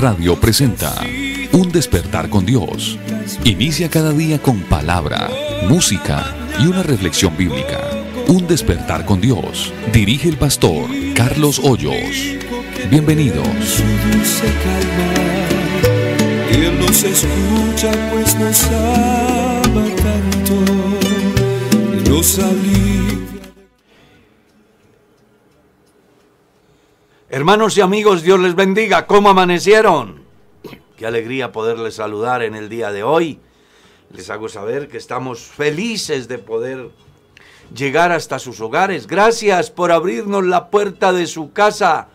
Radio presenta Un despertar con Dios. Inicia cada día con palabra, música y una reflexión bíblica. Un despertar con Dios. Dirige el pastor Carlos Hoyos. Bienvenidos. Él nos escucha pues nos ama tanto. Hermanos y amigos, Dios les bendiga. ¿Cómo amanecieron? Qué alegría poderles saludar en el día de hoy. Les hago saber que estamos felices de poder llegar hasta sus hogares. Gracias por abrirnos la puerta de su casa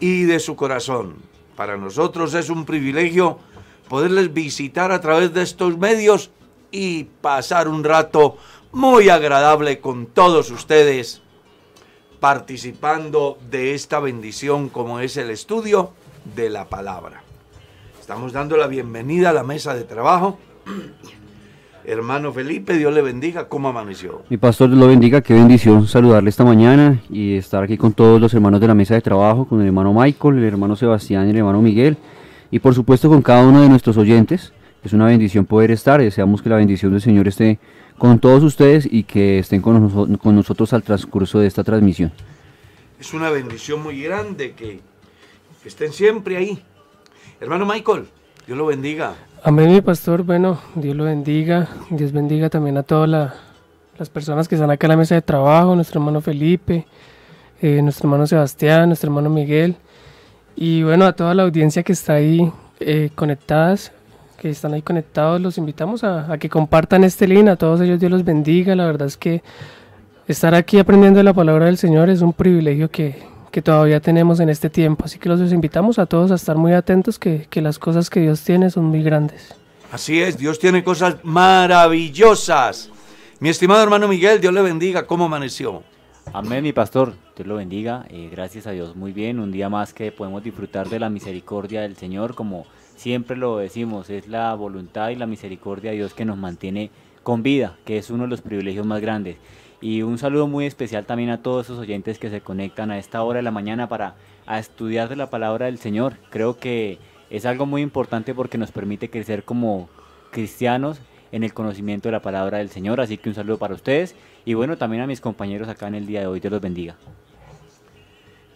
y de su corazón. Para nosotros es un privilegio poderles visitar a través de estos medios y pasar un rato muy agradable con todos ustedes participando de esta bendición como es el estudio de la palabra. Estamos dando la bienvenida a la mesa de trabajo. Hermano Felipe, Dios le bendiga. ¿Cómo amaneció? Mi pastor lo bendiga, qué bendición saludarle esta mañana y estar aquí con todos los hermanos de la mesa de trabajo, con el hermano Michael, el hermano Sebastián el hermano Miguel, y por supuesto con cada uno de nuestros oyentes. Es una bendición poder estar, deseamos que la bendición del Señor esté con todos ustedes y que estén con, noso- con nosotros al transcurso de esta transmisión. Es una bendición muy grande que, estén siempre ahí. Hermano Michael, Dios lo bendiga. Amén, mi pastor. Bueno, Dios lo bendiga. Dios bendiga también a todas la- las personas que están acá en la mesa de trabajo, nuestro hermano Felipe, eh, nuestro hermano Sebastián, nuestro hermano Miguel. Y bueno, a toda la audiencia que está ahí eh, conectadas, que están ahí conectados, los invitamos a, a que compartan este link. A todos ellos Dios los bendiga. La verdad es que estar aquí aprendiendo de la palabra del Señor es un privilegio que, que todavía tenemos en este tiempo. Así que los invitamos a todos a estar muy atentos, que, que las cosas que Dios tiene son muy grandes. Así es, Dios tiene cosas maravillosas. Mi estimado hermano Miguel, Dios le bendiga. ¿Cómo amaneció? Amén, mi pastor. Dios lo bendiga. Eh, gracias a Dios, muy bien. Un día más que podemos disfrutar de la misericordia del Señor, como siempre lo decimos, es la voluntad y la misericordia de Dios que nos mantiene con vida, que es uno de los privilegios más grandes. Y un saludo muy especial también a todos esos oyentes que se conectan a esta hora de la mañana para estudiar de la palabra del Señor. Creo que es algo muy importante porque nos permite crecer como cristianos en el conocimiento de la palabra del Señor. Así que un saludo para ustedes y bueno, también a mis compañeros acá en el día de hoy. Dios los bendiga.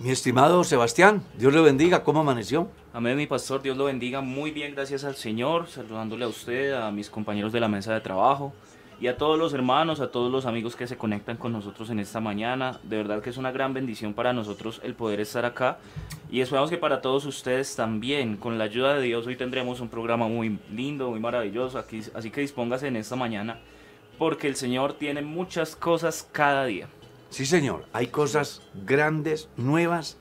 Mi estimado Sebastián, Dios le bendiga. ¿Cómo amaneció? Amén, mi pastor, Dios lo bendiga muy bien, gracias al Señor, saludándole a usted, a mis compañeros de la mesa de trabajo y a todos los hermanos, a todos los amigos que se conectan con nosotros en esta mañana. De verdad que es una gran bendición para nosotros el poder estar acá y esperamos que para todos ustedes también, con la ayuda de Dios, hoy tendremos un programa muy lindo, muy maravilloso, así que dispóngase en esta mañana porque el Señor tiene muchas cosas cada día. Sí, señor. Hay cosas grandes, nuevas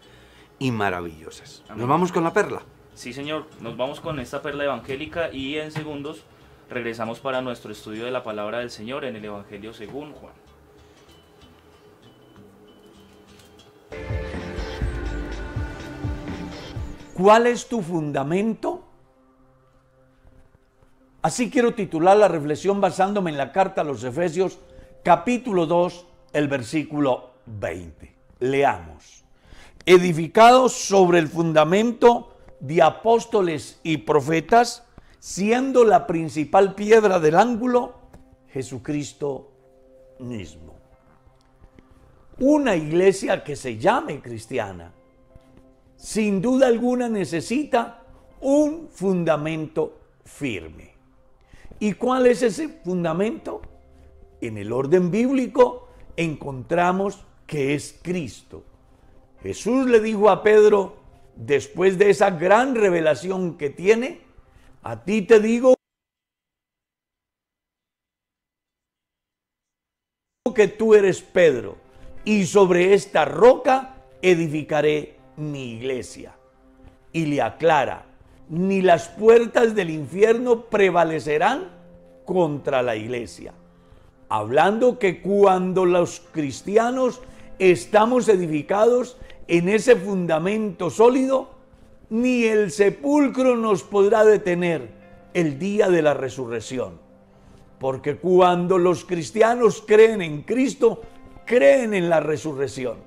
y maravillosas. Nos vamos con la perla. Sí, señor, nos vamos con esta perla evangélica y en segundos regresamos para nuestro estudio de la palabra del Señor en el Evangelio según Juan. ¿Cuál es tu fundamento? Así quiero titular la reflexión basándome en la carta a los Efesios, capítulo 2, el versículo 20. Leamos. Edificados sobre el fundamento de apóstoles y profetas, siendo la principal piedra del ángulo Jesucristo mismo. Una iglesia que se llame cristiana sin duda alguna necesita un fundamento firme. ¿Y cuál es ese fundamento? En el orden bíblico encontramos que es Cristo. Jesús le dijo a Pedro, después de esa gran revelación que tiene, a ti te digo que tú eres Pedro, y sobre esta roca edificaré mi iglesia. Y le aclara, ni las puertas del infierno prevalecerán contra la iglesia. Hablando que cuando los cristianos estamos edificados en ese fundamento sólido, ni el sepulcro nos podrá detener el día de la resurrección. Porque cuando los cristianos creen en Cristo, creen en la resurrección.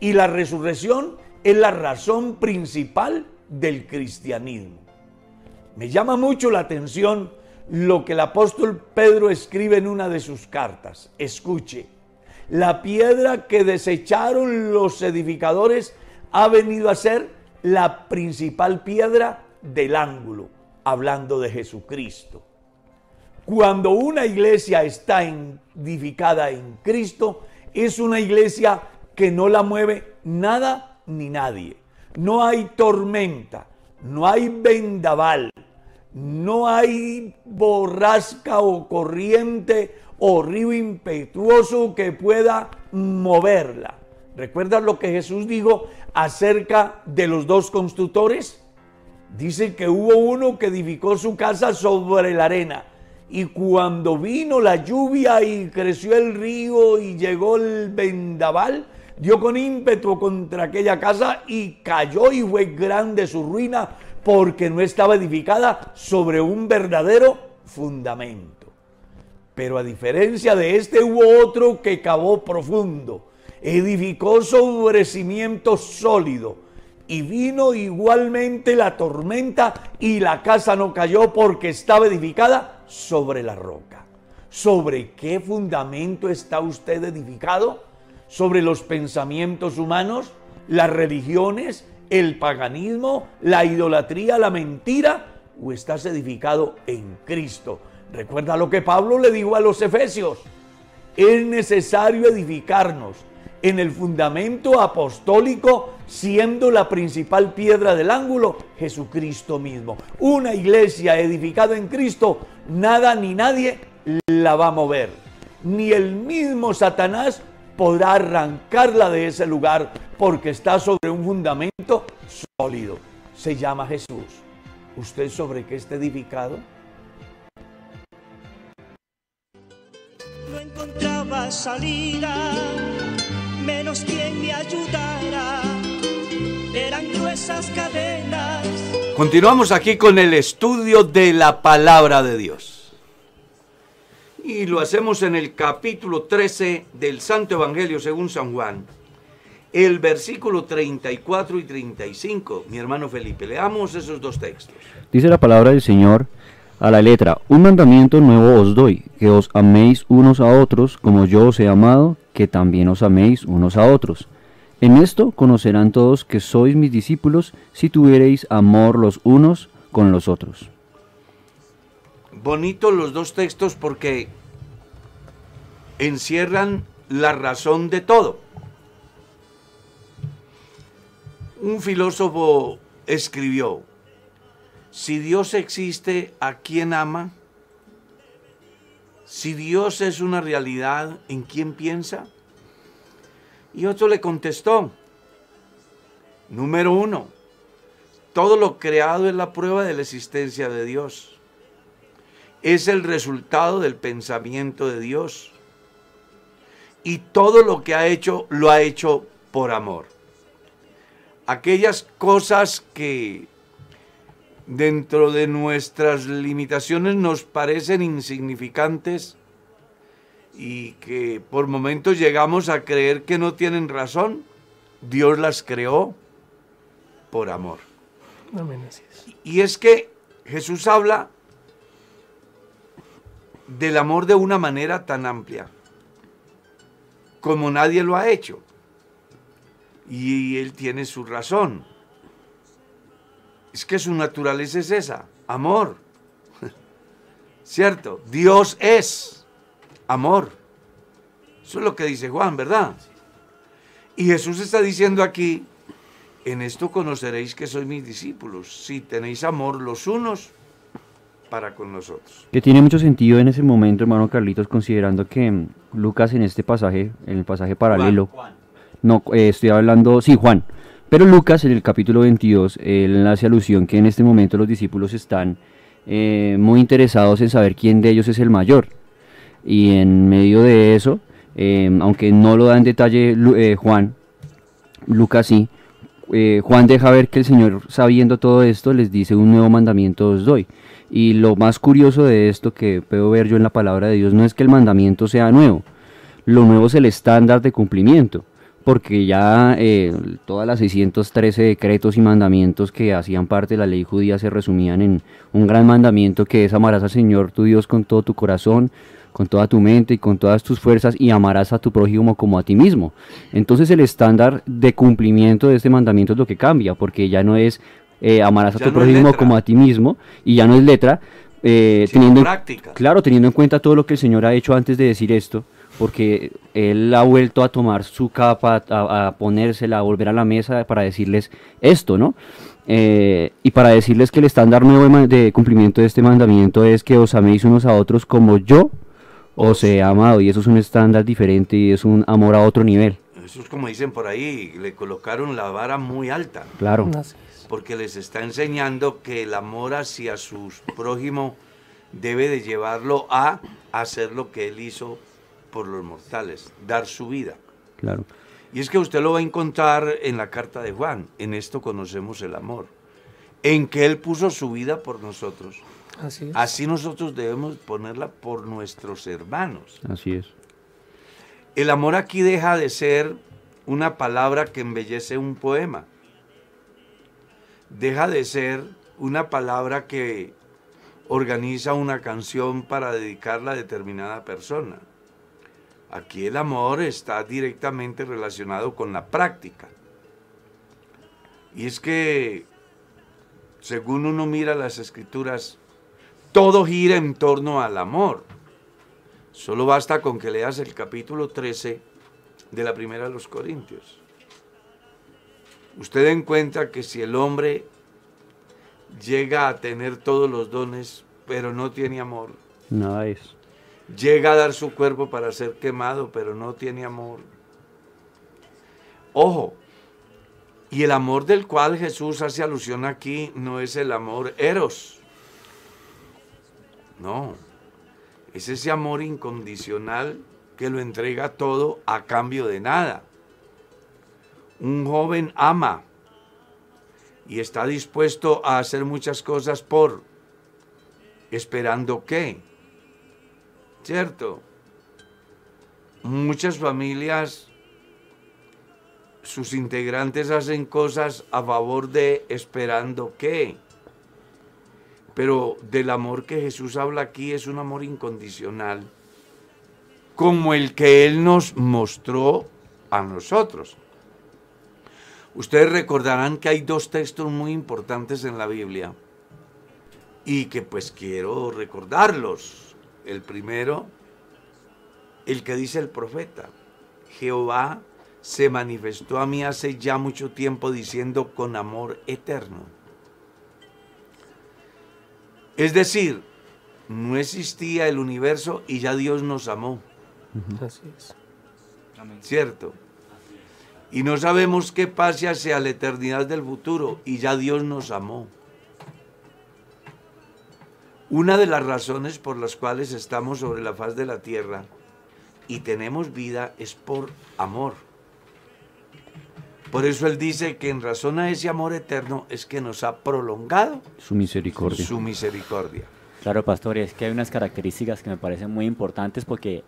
Y la resurrección es la razón principal del cristianismo. Me llama mucho la atención lo que el apóstol Pedro escribe en una de sus cartas. Escuche, la piedra que desecharon los edificadores ha venido a ser la principal piedra del ángulo, hablando de Jesucristo. Cuando una iglesia está edificada en Cristo, es una iglesia que no la mueve nada ni nadie. No hay tormenta, no hay vendaval, no hay borrasca o corriente o río impetuoso que pueda moverla. ¿Recuerdas lo que Jesús dijo acerca de los dos constructores? Dice que hubo uno que edificó su casa sobre la arena y cuando vino la lluvia y creció el río y llegó el vendaval, dio con ímpetu contra aquella casa y cayó y fue grande su ruina porque no estaba edificada sobre un verdadero fundamento. Pero a diferencia de este hubo otro que cavó profundo, edificó sobre cimiento sólido y vino igualmente la tormenta y la casa no cayó porque estaba edificada sobre la roca. ¿Sobre qué fundamento está usted edificado? ¿Sobre los pensamientos humanos, las religiones, el paganismo, la idolatría, la mentira? ¿O estás edificado en Cristo? Recuerda lo que Pablo le dijo a los efesios. Es necesario edificarnos en el fundamento apostólico, siendo la principal piedra del ángulo Jesucristo mismo. Una iglesia edificada en Cristo, nada ni nadie la va a mover. Ni el mismo Satanás podrá arrancarla de ese lugar porque está sobre un fundamento sólido. Se llama Jesús. ¿Usted sobre qué está edificado? No encontraba salida menos quien me ayudara. Eran gruesas cadenas. Continuamos aquí con el estudio de la palabra de Dios. Y lo hacemos en el capítulo 13 del Santo Evangelio según San Juan. El versículo 34 y 35. Mi hermano Felipe, leamos esos dos textos. Dice la palabra del Señor a la letra, un mandamiento nuevo os doy, que os améis unos a otros como yo os he amado, que también os améis unos a otros. En esto conocerán todos que sois mis discípulos si tuviereis amor los unos con los otros. Bonitos los dos textos porque encierran la razón de todo. Un filósofo escribió, si Dios existe, ¿a quién ama? Si Dios es una realidad, ¿en quién piensa? Y otro le contestó, número uno, todo lo creado es la prueba de la existencia de Dios. Es el resultado del pensamiento de Dios. Y todo lo que ha hecho, lo ha hecho por amor. Aquellas cosas que dentro de nuestras limitaciones nos parecen insignificantes y que por momentos llegamos a creer que no tienen razón, Dios las creó por amor. Y es que Jesús habla del amor de una manera tan amplia como nadie lo ha hecho. Y él tiene su razón. Es que su naturaleza es esa, amor. ¿Cierto? Dios es amor. Eso es lo que dice Juan, ¿verdad? Y Jesús está diciendo aquí, en esto conoceréis que sois mis discípulos, si tenéis amor los unos para con nosotros. Que tiene mucho sentido en ese momento, hermano Carlitos, considerando que mm, Lucas en este pasaje, en el pasaje paralelo, no, eh, estoy hablando, sí, Juan, pero Lucas en el capítulo 22, él hace alusión que en este momento los discípulos están eh, muy interesados en saber quién de ellos es el mayor. Y en medio de eso, eh, aunque no lo da en detalle eh, Juan, Lucas sí, eh, Juan deja ver que el Señor, sabiendo todo esto, les dice un nuevo mandamiento os doy. Y lo más curioso de esto que puedo ver yo en la palabra de Dios no es que el mandamiento sea nuevo, lo nuevo es el estándar de cumplimiento, porque ya eh, todas las 613 decretos y mandamientos que hacían parte de la ley judía se resumían en un gran mandamiento que es amarás al Señor tu Dios con todo tu corazón, con toda tu mente y con todas tus fuerzas y amarás a tu prójimo como a ti mismo. Entonces el estándar de cumplimiento de este mandamiento es lo que cambia, porque ya no es eh, amarás a tu prójimo como a ti mismo y ya no es letra, eh, teniendo práctica. claro, teniendo en cuenta todo lo que el Señor ha hecho antes de decir esto, porque él ha vuelto a tomar su capa, a, ponérsela, a volver a la mesa para decirles esto, ¿no? Eh, y para decirles que el estándar nuevo de cumplimiento de este mandamiento es que os améis unos a otros como yo o se ha amado y eso es un estándar diferente y es un amor a otro nivel. Eso es como dicen por ahí, le colocaron la vara muy alta. Claro. Porque les está enseñando que el amor hacia su prójimo debe de llevarlo a hacer lo que él hizo por los mortales, dar su vida. Claro. Y es que usted lo va a encontrar en la carta de Juan, en esto conocemos el amor, en que él puso su vida por nosotros. Así, nosotros debemos ponerla por nuestros hermanos. Así es. El amor aquí deja de ser una palabra que embellece un poema. Deja de ser una palabra que organiza una canción para dedicarla a determinada persona. Aquí el amor está directamente relacionado con la práctica. Y es que, según uno mira las escrituras, todo gira en torno al amor. Solo basta con que leas el capítulo 13 de la primera de los Corintios. Usted encuentra que si el hombre llega a tener todos los dones, pero no tiene amor, nada es. Llega a dar su cuerpo para ser quemado, pero no tiene amor. Ojo, y el amor del cual Jesús hace alusión aquí no es el amor eros, no, es ese amor incondicional que lo entrega todo a cambio de nada. Un joven ama y está dispuesto a hacer muchas cosas por, esperando qué, ¿cierto? Muchas familias, sus integrantes hacen cosas a favor de esperando qué. Pero del amor que Jesús habla aquí es un amor incondicional, como el que Él nos mostró a nosotros. Ustedes recordarán que hay dos textos muy importantes en la Biblia y que pues quiero recordarlos. El primero, el que dice el profeta, Jehová se manifestó a mí hace ya mucho tiempo diciendo con amor eterno. Es decir, no existía el universo y ya Dios nos amó. Así es. ¿Cierto? Y no sabemos qué pase hacia la eternidad del futuro y ya Dios nos amó. Una de las razones por las cuales estamos sobre la faz de la tierra y tenemos vida es por amor. Por eso Él dice que en razón a ese amor eterno es que nos ha prolongado su misericordia. Su misericordia. Claro, pastor, es que hay unas características que me parecen muy importantes porque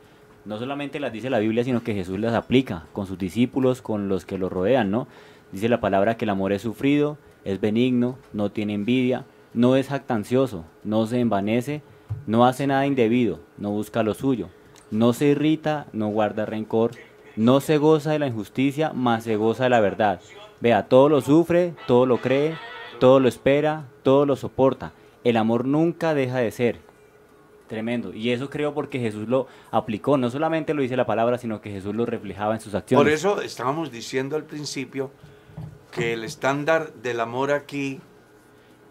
no solamente las dice la Biblia, sino que Jesús las aplica con sus discípulos, con los que lo rodean, ¿no? Dice la palabra que el amor es sufrido, es benigno, no tiene envidia, no es jactancioso, no se envanece, no hace nada indebido, no busca lo suyo, no se irrita, no guarda rencor, no se goza de la injusticia, mas se goza de la verdad. Vea, todo lo sufre, todo lo cree, todo lo espera, todo lo soporta. El amor nunca deja de ser. Tremendo. Y eso creo porque Jesús lo aplicó. No solamente lo dice la palabra, sino que Jesús lo reflejaba en sus acciones. Por eso estábamos diciendo al principio que el estándar del amor aquí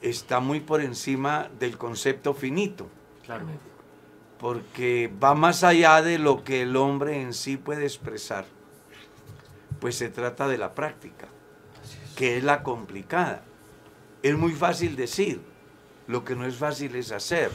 está muy por encima del concepto finito. Claro porque va más allá de lo que el hombre en sí puede expresar. Pues se trata de la práctica, que es la complicada. Es muy fácil decir, lo que no es fácil es hacer.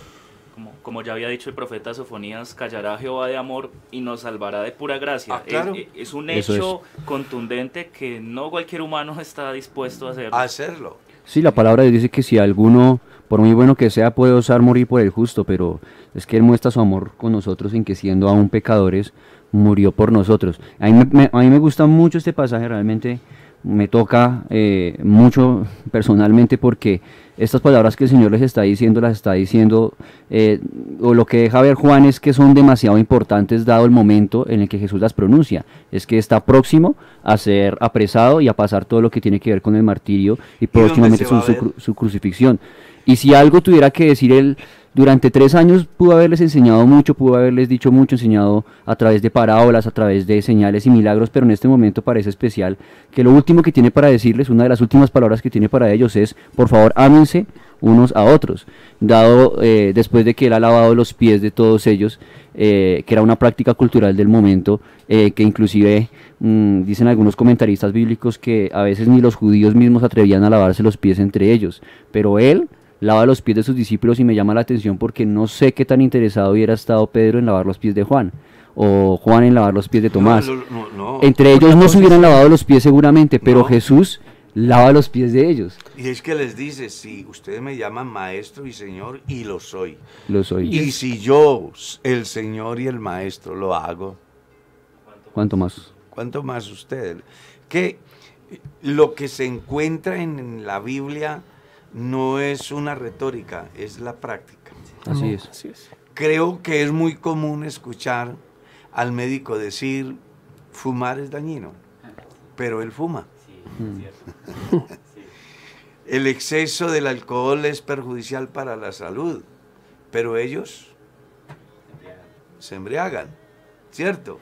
Como, como ya había dicho el profeta Sofonías, callará Jehová de amor y nos salvará de pura gracia. Ah, claro. es, es un hecho contundente que no cualquier humano está dispuesto a hacerlo. A hacerlo. Sí, la palabra dice que si alguno, por muy bueno que sea, puede osar morir por el justo, pero es que Él muestra su amor con nosotros en que siendo aún pecadores, murió por nosotros. A mí me, me- a mí me gusta mucho este pasaje, realmente me toca eh, mucho personalmente porque estas palabras que el Señor les está diciendo, las está diciendo, eh, o lo que deja ver Juan es que son demasiado importantes dado el momento en el que Jesús las pronuncia. Es que está próximo a ser apresado y a pasar todo lo que tiene que ver con el martirio y próximamente su crucifixión. Y si algo tuviera que decir él, durante tres años pudo haberles enseñado mucho, pudo haberles dicho mucho, enseñado a través de parábolas, a través de señales y milagros, pero en este momento parece especial que lo último que tiene para decirles, una de las últimas palabras que tiene para ellos es, por favor, ámense unos a otros, dado eh, después de que él ha lavado los pies de todos ellos, eh, que era una práctica cultural del momento, eh, que inclusive mm, dicen algunos comentaristas bíblicos que a veces ni los judíos mismos atrevían a lavarse los pies entre ellos, pero él lava los pies de sus discípulos y me llama la atención porque no sé qué tan interesado hubiera estado Pedro en lavar los pies de Juan o Juan en lavar los pies de Tomás. No, no, no. Entre ellos no se hubieran lavado los pies seguramente, pero. Jesús lava los pies de ellos. Y es que les dice, si ustedes me llaman maestro y señor, y lo soy. Los oí. Y si yo, el señor y el maestro, lo hago, ¿Cuánto más? ¿cuánto más ustedes? Que lo que se encuentra en la Biblia no es una retórica, es la práctica. Así es. Así es. Creo que es muy común escuchar al médico decir, fumar es dañino, pero él fuma. El exceso del alcohol es perjudicial para la salud, pero ellos se embriagan, ¿cierto?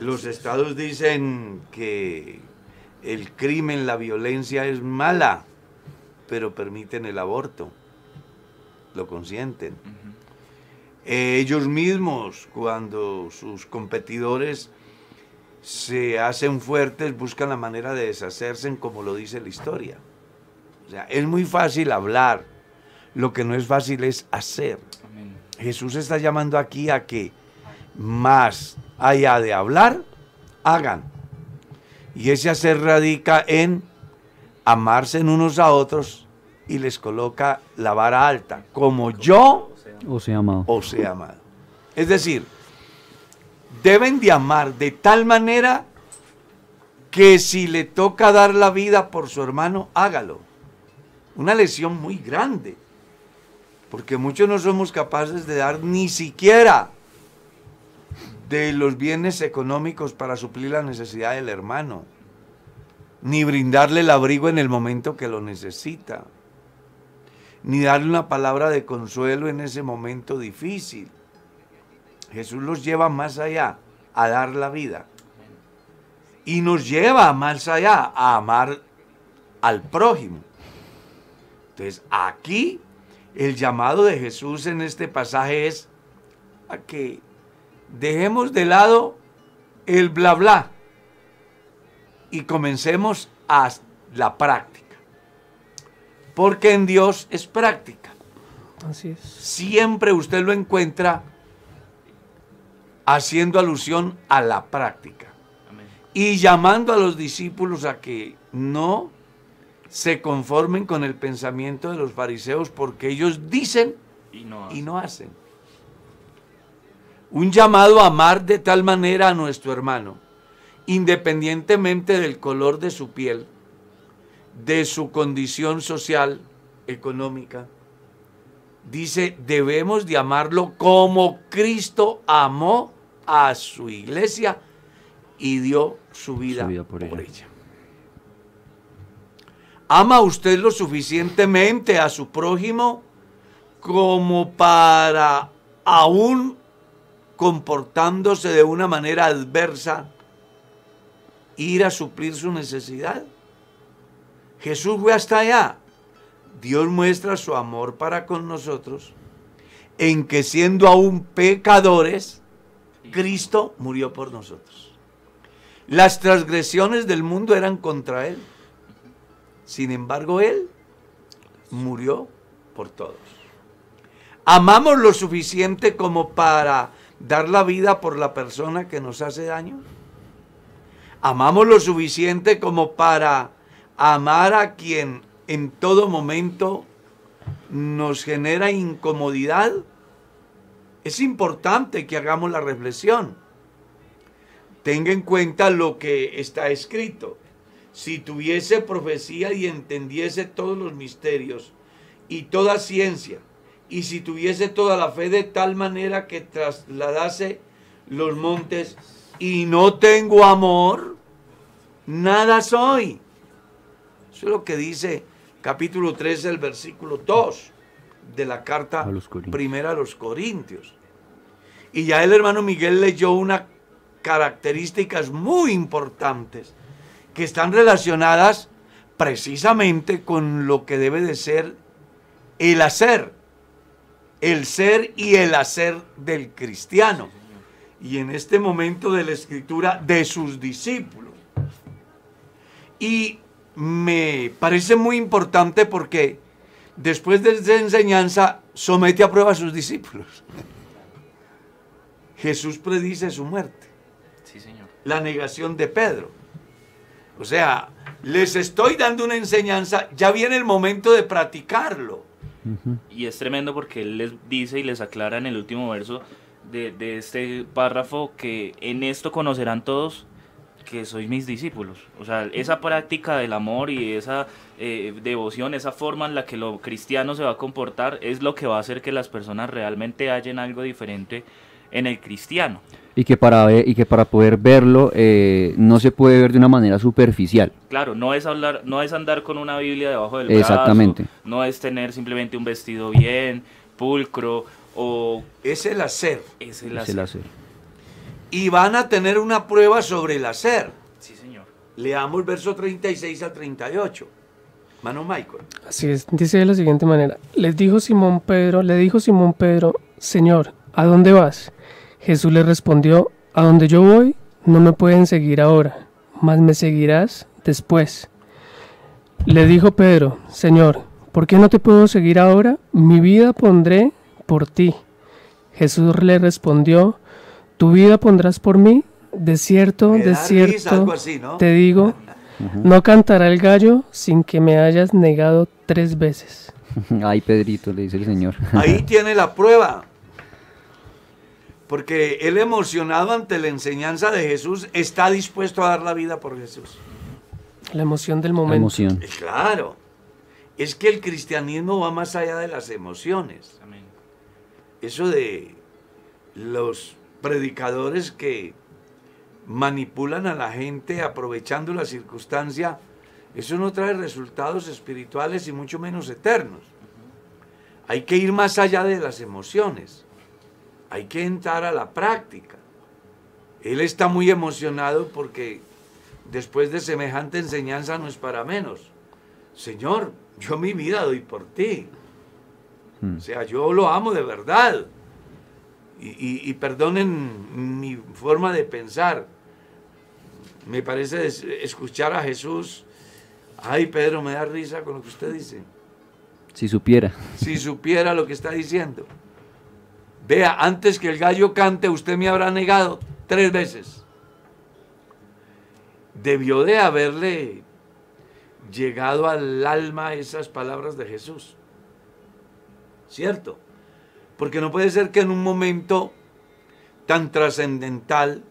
Los estados dicen que el crimen, la violencia es mala, pero permiten el aborto, lo consienten. Eh, ellos mismos, cuando sus competidores se hacen fuertes, buscan la manera de deshacerse, como lo dice la historia. O sea, es muy fácil hablar, lo que no es fácil es hacer. Amén. Jesús está llamando aquí a que más allá de hablar, hagan. Y ese hacer radica en amarse en unos a otros y les coloca la vara alta, como yo O sea, amado. os he amado. Es decir, deben de amar de tal manera que si le toca dar la vida por su hermano, hágalo. Una lesión muy grande, porque muchos no somos capaces de dar ni siquiera de los bienes económicos para suplir la necesidad del hermano, ni brindarle el abrigo en el momento que lo necesita, ni darle una palabra de consuelo en ese momento difícil. Jesús los lleva más allá a dar la vida. Y nos lleva más allá a amar al prójimo. Entonces, aquí el llamado de Jesús en este pasaje es a que dejemos de lado el bla bla y comencemos a la práctica. Porque en Dios es práctica. Así es. Siempre usted lo encuentra haciendo alusión a la práctica Amén. y llamando a los discípulos a que no se conformen con el pensamiento de los fariseos porque ellos dicen Y no, y no hacen. Un llamado a amar de tal manera a nuestro hermano, independientemente del color de su piel, de su condición social, económica. Dice, debemos de amarlo como Cristo amó a su iglesia y dio su vida, vida por por, ella. ella. ¿Ama usted lo suficientemente a su prójimo como para aún comportándose de una manera adversa ir a suplir su necesidad? Jesús fue hasta allá. Dios muestra su amor para con nosotros en que siendo aún pecadores, Cristo murió por nosotros. Las transgresiones del mundo eran contra Él. Sin embargo, Él murió por todos. ¿Amamos lo suficiente como para dar la vida por la persona que nos hace daño? ¿Amamos lo suficiente como para amar a quien en todo momento nos genera incomodidad? Es importante que hagamos la reflexión. Tenga en cuenta lo que está escrito. Si tuviese profecía y entendiese todos los misterios y toda ciencia, y si tuviese toda la fe de tal manera que trasladase los montes y no tengo amor, nada soy. Eso es lo que dice capítulo 13, el versículo 2 de la carta primera a los Corintios. Y ya el hermano Miguel leyó unas características muy importantes que están relacionadas precisamente con lo que debe de ser el hacer, el ser y el hacer del cristiano. Y en este momento de la escritura de sus discípulos. Y me parece muy importante porque después de esa enseñanza somete a prueba a sus discípulos. Jesús predice su muerte. Sí, señor. La negación de Pedro. O sea, les estoy dando una enseñanza, ya viene el momento de practicarlo. Y es tremendo porque él les dice y les aclara en el último verso de, de este párrafo que en esto conocerán todos que sois mis discípulos. O sea, esa práctica del amor y esa eh, devoción, esa forma en la que lo cristiano se va a comportar es lo que va a hacer que las personas realmente hallen algo diferente en el cristiano. Y que para, ver, y que para poder verlo eh, no se puede ver de una manera superficial. Claro, no es, hablar, no es andar con una Biblia debajo del Exactamente. brazo, no es tener simplemente un vestido bien, pulcro, o... Es el hacer. Es el Es hacer. el hacer. Y van a tener una prueba sobre el hacer. Sí, señor. Leamos verso 36 al 38. Mano Michael. Así es, dice de la siguiente manera: Les dijo Simón Pedro, le dijo Simón Pedro, Señor, ¿a dónde vas? Jesús le respondió, A donde yo voy, no me pueden seguir ahora, mas me seguirás después. Le dijo Pedro, Señor, ¿por qué no te puedo seguir ahora? Mi vida pondré por ti. Jesús le respondió, Tu vida pondrás por mí. De cierto, de risa, cierto, algo así, ¿no? te digo, no cantará el gallo sin que me hayas negado tres veces. Ay, Pedrito, le dice el Señor. Ahí tiene la prueba. Porque él emocionado ante la enseñanza de Jesús está dispuesto a dar la vida por Jesús. La emoción del La momento. emoción. Claro. Es que el cristianismo va más allá de las emociones. Eso de los predicadores que manipulan a la gente aprovechando la circunstancia, eso no trae resultados espirituales y mucho menos eternos. Hay que ir más allá de las emociones. Hay que entrar a la práctica. Él está muy emocionado porque después de semejante enseñanza no es para menos. Señor, yo mi vida doy por ti. O sea, yo lo amo de verdad. Y, y- y perdonen mi forma de pensar. Me parece es- escuchar a Jesús. Ay, Pedro, me da risa con lo que usted dice. Si supiera. Si supiera lo que está diciendo. Vea, antes que el gallo cante, usted me habrá negado tres veces. Debió de haberle llegado al alma esas palabras de Jesús. ¿Cierto? Porque no puede ser que en un momento tan trascendental,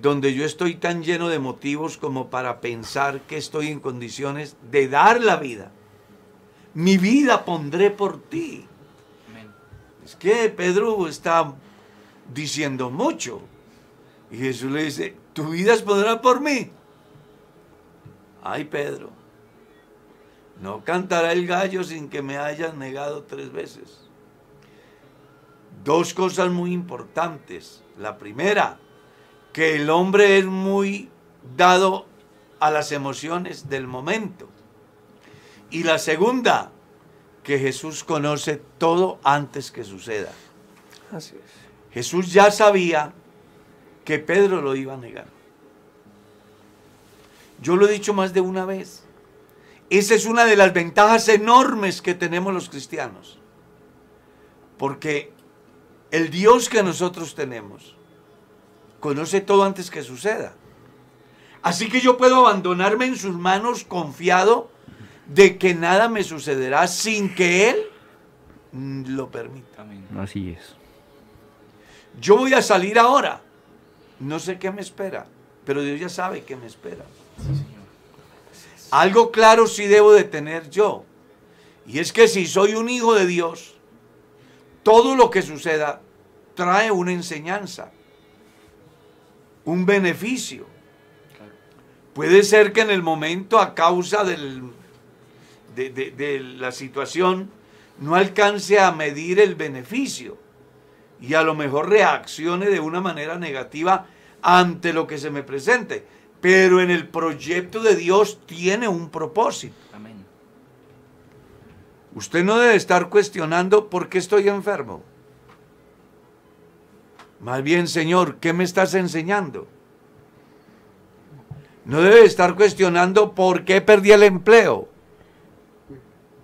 donde yo estoy tan lleno de motivos como para pensar que estoy en condiciones de dar la vida, mi vida pondré por ti. Amén. Es que Pedro está diciendo mucho. Y Jesús le dice, tu vida es pondrá por mí. Ay, Pedro, no cantará el gallo sin que me hayas negado tres veces. Dos cosas muy importantes. La primera, que el hombre es muy dado a las emociones del momento. Y la segunda, que Jesús conoce todo antes que suceda. Así es. Jesús ya sabía que Pedro lo iba a negar. Yo lo he dicho más de una vez. Esa es una de las ventajas enormes que tenemos los cristianos. Porque el Dios que nosotros tenemos conoce todo antes que suceda. Así que yo puedo abandonarme en sus manos confiado de que nada me sucederá sin que Él lo permita. Así es. Yo voy a salir ahora. No sé qué me espera, pero Dios ya sabe qué me espera. Algo claro sí debo de tener yo. Y es que si soy un hijo de Dios, todo lo que suceda trae una enseñanza, un beneficio. Puede ser que en el momento, a causa del, de, de la situación, no alcance a medir el beneficio y a lo mejor reaccione de una manera negativa ante lo que se me presente. Pero en el proyecto de Dios tiene un propósito. Amén. Usted no debe estar cuestionando por qué estoy enfermo. Más bien, Señor, ¿qué me estás enseñando? No debe estar cuestionando por qué perdí el empleo.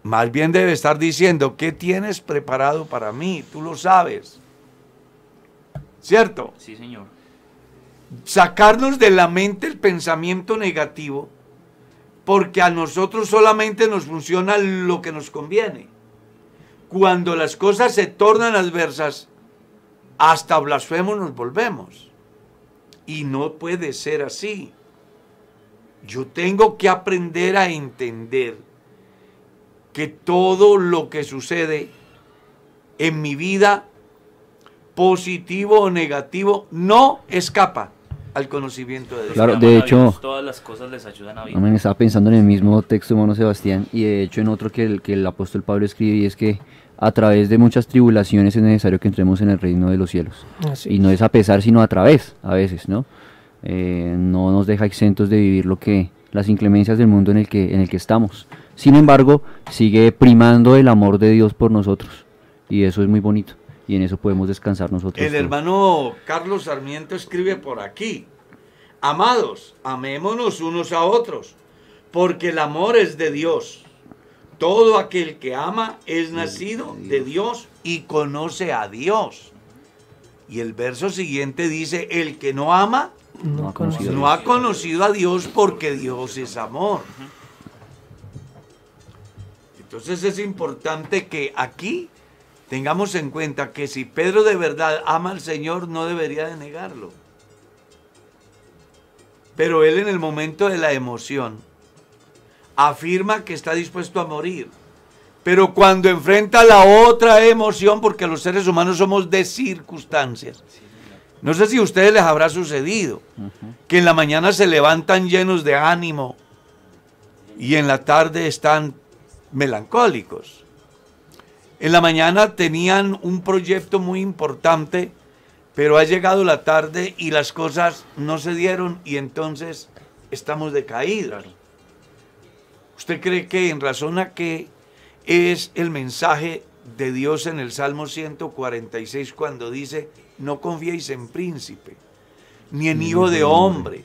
Más bien debe estar diciendo, ¿qué tienes preparado para mí? Tú lo sabes. ¿Cierto? Sí, Señor. Sacarnos de la mente el pensamiento negativo, porque a nosotros solamente nos funciona lo que nos conviene. Cuando las cosas se tornan adversas, hasta blasfemos nos volvemos. Y no puede ser así. Yo tengo que aprender a entender que todo lo que sucede en mi vida, positivo o negativo, no escapa al conocimiento de Dios. Claro, de hecho- todas las cosas les ayudan a vivir. Amén, estaba pensando en el mismo texto, hermano Sebastián, y de hecho en otro que el, que el apóstol Pablo escribe, y es que a través de muchas tribulaciones es necesario que entremos en el reino de los cielos. Así Y no es a pesar, sino a través, a veces, ¿no? Eh, no nos deja exentos de vivir lo que las inclemencias del mundo en el que en el que estamos. Sin embargo, sigue primando el amor de Dios por nosotros, y eso es muy bonito, y en eso podemos descansar nosotros. El todos. hermano Carlos Sarmiento escribe por aquí, amados, amémonos unos a otros, porque el amor es de Dios. Todo aquel que ama es nacido de Dios y conoce a Dios. Y el verso siguiente dice, el que no ama No ha conocido a no ha conocido a Dios porque Dios es amor. Entonces es importante que aquí tengamos en cuenta que si Pedro de verdad ama al Señor, no debería de negarlo. Pero él en el momento de la emoción afirma que está dispuesto a morir. Pero cuando enfrenta la otra emoción, porque los seres humanos somos de circunstancias. No sé si a ustedes les habrá sucedido que en la mañana se levantan llenos de ánimo y en la tarde están melancólicos. En la mañana tenían un proyecto muy importante, pero ha llegado la tarde y las cosas no se dieron y entonces estamos decaídos. ¿Usted cree que en razón a que es el mensaje de Dios en el Salmo 146 cuando dice, no confiéis en príncipe, ni en hijo de hombre?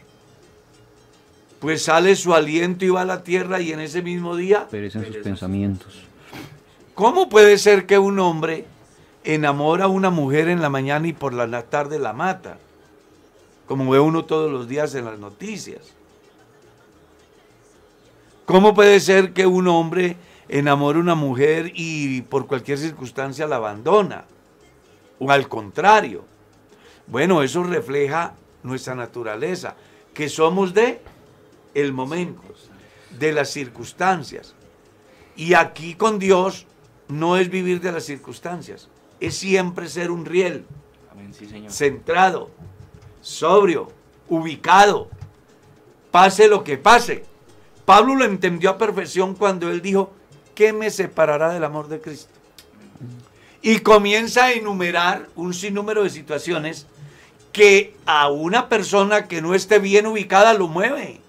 Pues sale su aliento y va a la tierra y en ese mismo día Perecen sus pensamientos. ¿Cómo puede ser que un hombre enamora a una mujer en la mañana y por la tarde la mata? Como ve uno todos los días en las noticias. ¿Cómo puede ser que un hombre enamore a una mujer y por cualquier circunstancia la abandona? O al contrario. Bueno, eso refleja nuestra naturaleza, que somos de el momento, de las circunstancias. Y aquí con Dios no es vivir de las circunstancias, es siempre ser un riel, Amén, sí, Señor. centrado, sobrio, ubicado, pase lo que pase. Pablo lo entendió a perfección cuando él dijo, ¿qué me separará del amor de Cristo? Y comienza a enumerar un sinnúmero de situaciones que a una persona que no esté bien ubicada lo mueve,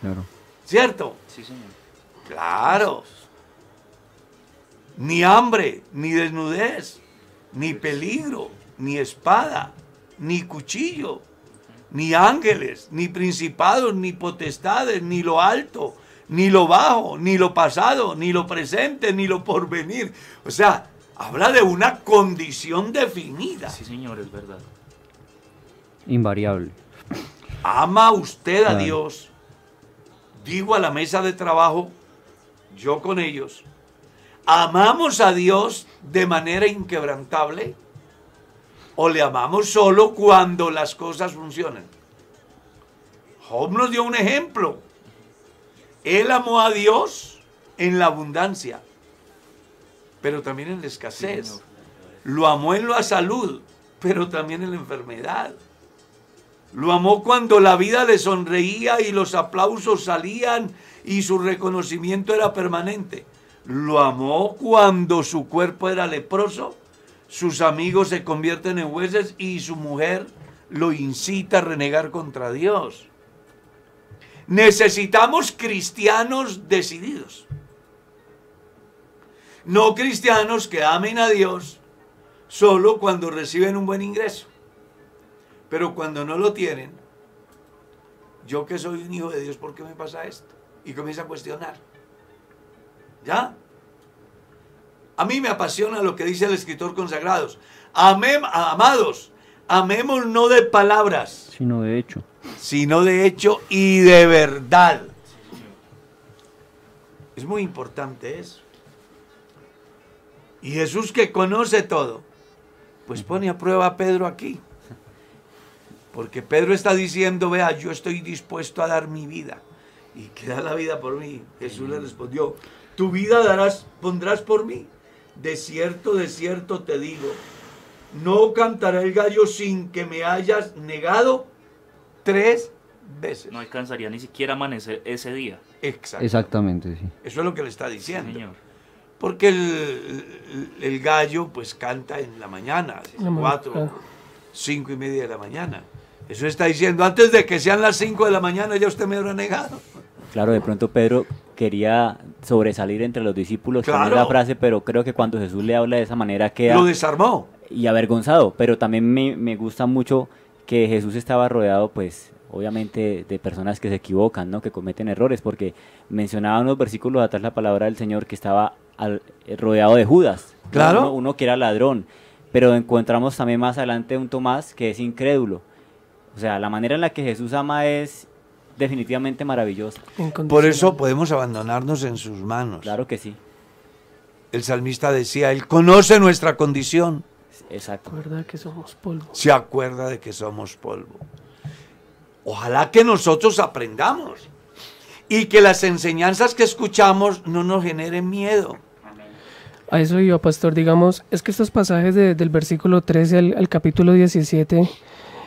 Claro. ¿cierto? Sí, Señor. Claro. Ni hambre, ni desnudez, ni peligro, ni espada, ni cuchillo, ni ángeles, ni principados, ni potestades, ni lo alto, ni lo bajo, ni lo pasado, ni lo presente, ni lo porvenir. O sea, habla de una condición definida. Sí, señor, es verdad. Invariable. ¿Ama usted a Claro. Dios? Digo a la mesa de trabajo, yo con ellos. ¿Amamos a Dios de manera inquebrantable? ¿O le amamos solo cuando las cosas funcionan? Job nos dio un ejemplo. Él amó a Dios en la abundancia, pero también en la escasez. Lo amó en la salud, pero también en la enfermedad. Lo amó cuando la vida le sonreía y los aplausos salían y su reconocimiento era permanente. Lo amó cuando su cuerpo era leproso, sus amigos se convierten en jueces y su mujer lo incita a renegar contra Dios. Necesitamos cristianos decididos. No cristianos que amen a Dios solo cuando reciben un buen ingreso. Pero cuando no lo tienen, yo que soy un hijo de Dios, ¿por qué me pasa esto? Y comienza a cuestionar. ¿Ya? A mí me apasiona lo que dice el escritor consagrados. Amem, amados, amemos no de palabras, Sino de hecho. sino de hecho y de verdad. Es muy importante eso. Y Jesús que conoce todo, pues pone a prueba a Pedro aquí. Porque Pedro está diciendo, vea, yo estoy dispuesto a dar mi vida. Y que da la vida por mí. Jesús le respondió, tu vida darás, pondrás por mí. De cierto, de cierto te digo, no cantará el gallo sin que me hayas negado tres veces. No alcanzaría ni siquiera a amanecer ese día. Exactamente, sí. Eso es lo que le está Sí, diciendo. señor. Porque el, el- el gallo pues canta en la mañana, cuatro, cinco y media de la mañana. Eso está diciendo, antes de que sean las cinco de la mañana ya usted me habrá negado. Claro, de pronto Pedro quería sobresalir entre los discípulos con Claro. esa frase, pero creo que cuando Jesús le habla de esa manera queda Lo desarmó. y avergonzado. Pero también me, me gusta mucho que Jesús estaba rodeado, pues, obviamente, de personas que se equivocan, ¿no? Que cometen errores, porque mencionaba unos versículos atrás la palabra del Señor que estaba al- eh, rodeado de Judas. Claro. Uno, uno que era ladrón. Pero encontramos también más adelante un Tomás que es incrédulo. O sea, la manera en la que Jesús ama es definitivamente maravillosa. Por eso podemos abandonarnos en sus manos. Claro que sí. El salmista decía, Él conoce nuestra condición, Exacto. Recuerda que somos polvo. se acuerda de que somos polvo. Ojalá que nosotros aprendamos y que las enseñanzas que escuchamos no nos generen miedo. A eso iba, pastor. Digamos, es que estos pasajes de- del versículo 13 al, al capítulo 17,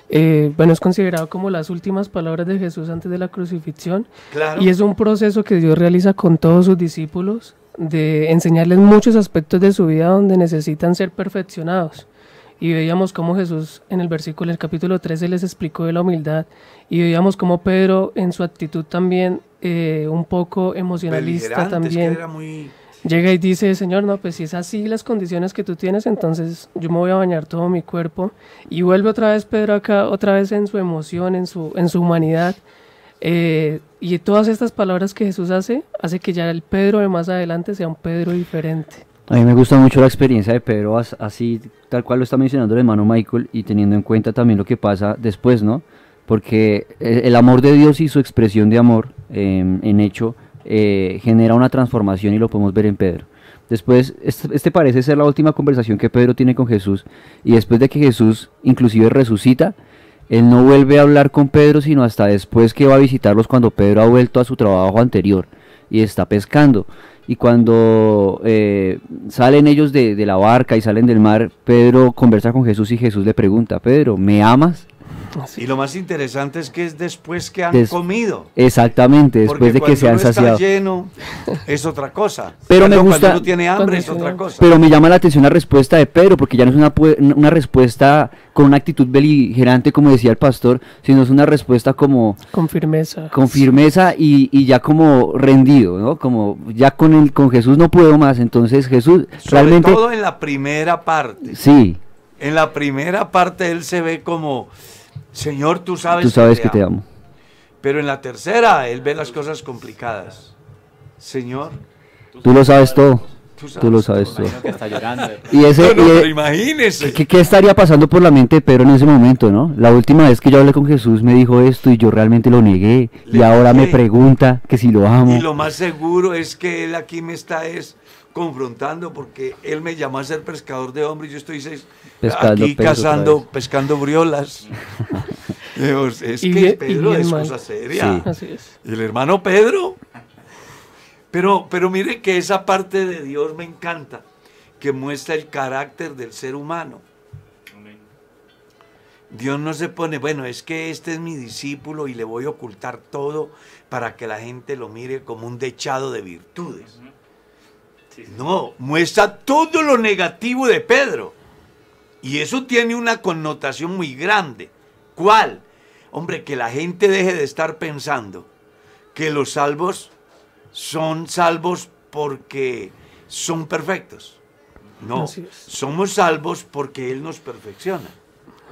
eh, bueno, es considerado como las últimas palabras de Jesús antes de la crucifixión. Claro. Y es un proceso que Dios realiza con todos sus discípulos, de enseñarles muchos aspectos de su vida donde necesitan ser perfeccionados. Y veíamos cómo Jesús en el versículo, en el capítulo 13, les explicó de la humildad. Y veíamos cómo Pedro en su actitud también, eh, un poco emocionalista Beligerante, es que también, era muy... llega y dice, Señor, no, pues si es así las condiciones que tú tienes, entonces yo me voy a bañar todo mi cuerpo. Y vuelve otra vez Pedro acá, otra vez en su emoción, en su, en su humanidad. Eh, y todas estas palabras que Jesús hace, hace que ya el Pedro de más adelante sea un Pedro diferente. A mí me gusta mucho la experiencia de Pedro, as- así tal cual lo está mencionando el hermano Michael y teniendo en cuenta también lo que pasa después, ¿no? Porque el, el amor de Dios y su expresión de amor em, en hecho eh, genera una transformación y lo podemos ver en Pedro. Después, este, parece ser la última conversación que Pedro tiene con Jesús y después de que Jesús inclusive resucita, él no vuelve a hablar con Pedro sino hasta después que va a visitarlos cuando Pedro ha vuelto a su trabajo anterior y está pescando. Y cuando eh, salen ellos de la barca y salen del mar, Pedro conversa con Jesús y Jesús le pregunta, Pedro, ¿me amas? Y lo más interesante es que es después que han Des- comido. Exactamente, después Porque de que se han está saciado. lleno es otra cosa. Pero me gusta- Cuando uno tiene hambre es otra cosa. Pero me llama la atención la respuesta de Pedro, porque ya no es una, una respuesta con una actitud beligerante, como decía el pastor, sino es una respuesta como Con firmeza. con firmeza y, y ya como rendido, ¿no? Como ya con el, con Jesús no puedo más, entonces Jesús Sobre realmente todo en la primera parte. sí, En la primera parte él se ve como, Señor, tú sabes, tú sabes que te amo. Pero en la tercera él ve las cosas complicadas. Señor, Tú lo sabes todo. Tú lo sabes todo. Imagino que está llorando. Y ese, No, no, y- pero imagínese. ¿qué, qué estaría pasando por la mente de Pedro en ese momento, no? La última vez que yo hablé con Jesús me dijo esto y yo realmente lo negué. y ahora me pregunta que si lo amo. Y lo más seguro es que él aquí me está es confrontando porque él me llamó a ser pescador de hombres y yo estoy seis- Pescando aquí cazando, pescando briolas. Es Y que bien- Pedro es mal. cosa seria. Sí. Así es. Y el hermano Pedro. Pero, pero mire que esa parte de Dios me encanta, que muestra el carácter del ser humano. Dios no se pone, bueno, es que este es mi discípulo y le voy a ocultar todo para que la gente lo mire como un dechado de virtudes. No, muestra todo lo negativo de Pedro. Y eso tiene una connotación muy grande. ¿Cuál? Hombre, que la gente deje de estar pensando que los salvos son salvos porque son perfectos. No, somos salvos porque Él nos perfecciona,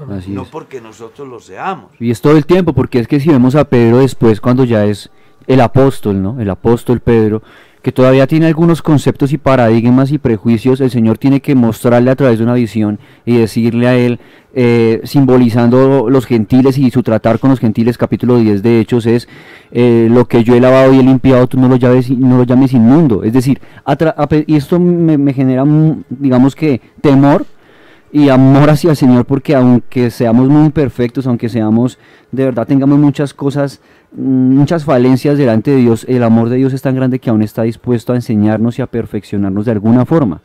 Así no es. porque nosotros lo seamos. Y es todo el tiempo, porque es que si vemos a Pedro después, cuando ya es el apóstol, ¿no? El apóstol Pedro, que todavía tiene algunos conceptos y paradigmas y prejuicios, el Señor tiene que mostrarle a través de una visión y decirle a él, eh, simbolizando los gentiles y su tratar con los gentiles, capítulo 10 de Hechos, es eh, lo que yo he lavado y he limpiado, tú no lo llames, no lo llames inmundo. Es decir, y esto me, me genera, digamos que, temor y amor hacia el Señor, porque aunque seamos muy imperfectos, aunque seamos, de verdad tengamos muchas cosas, muchas falencias delante de Dios, el amor de Dios es tan grande que aún está dispuesto a enseñarnos y a perfeccionarnos de alguna forma.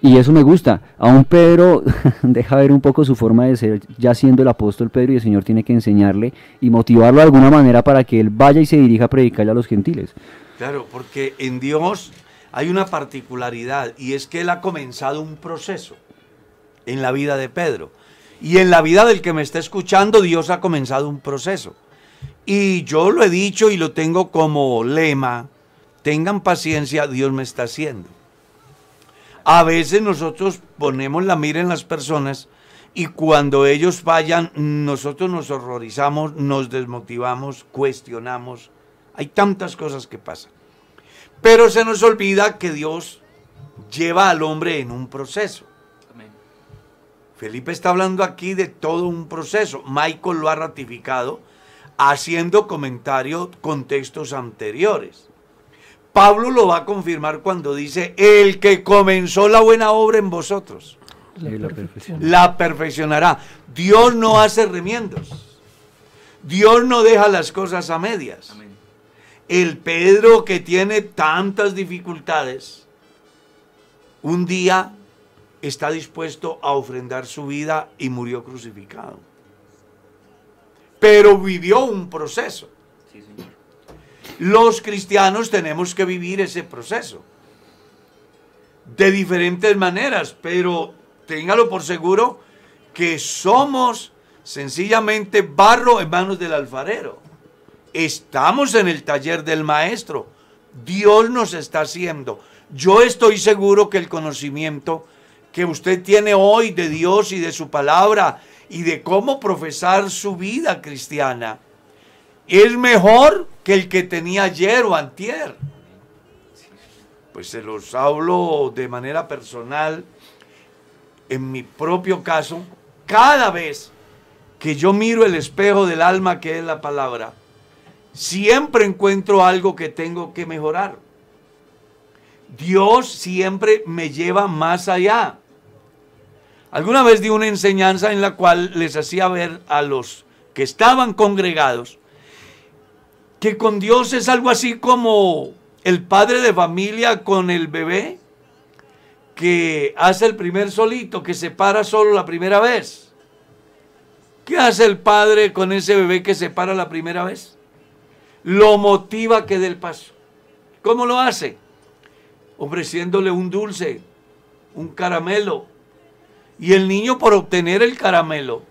Y eso me gusta. Aún Pedro deja ver un poco su forma de ser, ya siendo el apóstol Pedro, y el Señor tiene que enseñarle y motivarlo de alguna manera para que él vaya y se dirija a predicarle a los gentiles. Claro, porque en Dios hay una particularidad y es que Él ha comenzado un proceso en la vida de Pedro. Y en la vida del que me está escuchando, Dios ha comenzado un proceso. Y yo lo he dicho y lo tengo como lema, tengan paciencia, Dios me está haciendo. A veces nosotros ponemos la mira en las personas y cuando ellos fallan, nosotros nos horrorizamos, nos desmotivamos, cuestionamos. Hay tantas cosas que pasan. Pero se nos olvida que Dios lleva al hombre en un proceso. Felipe está hablando aquí de todo un proceso. Michael lo ha ratificado haciendo comentario con textos anteriores. Pablo lo va a confirmar cuando dice, el que comenzó la buena obra en vosotros, La perfeccionará. Dios no hace remiendos. Dios no deja las cosas a medias. El Pedro que tiene tantas dificultades, un día está dispuesto a ofrendar su vida y murió crucificado. Pero vivió un proceso. Los cristianos tenemos que vivir ese proceso de diferentes maneras, pero téngalo por seguro que somos sencillamente barro en manos del alfarero. Estamos en el taller del maestro. Dios nos está haciendo. Yo estoy seguro que el conocimiento que usted tiene hoy de Dios y de su palabra y de cómo profesar su vida cristiana es mejor que el que tenía ayer o antier. Pues se los hablo de manera personal. En mi propio caso, cada vez que yo miro el espejo del alma que es la palabra, siempre encuentro algo que tengo que mejorar. Dios siempre me lleva más allá. Alguna vez di una enseñanza en la cual les hacía ver a los que estaban congregados que con Dios es algo así como el padre de familia con el bebé que hace el primer solito, que se para solo la primera vez. ¿Qué hace el padre con ese bebé que se para la primera vez? Lo motiva que dé el paso. ¿Cómo lo hace? Ofreciéndole un dulce, un caramelo. Y el niño por obtener el caramelo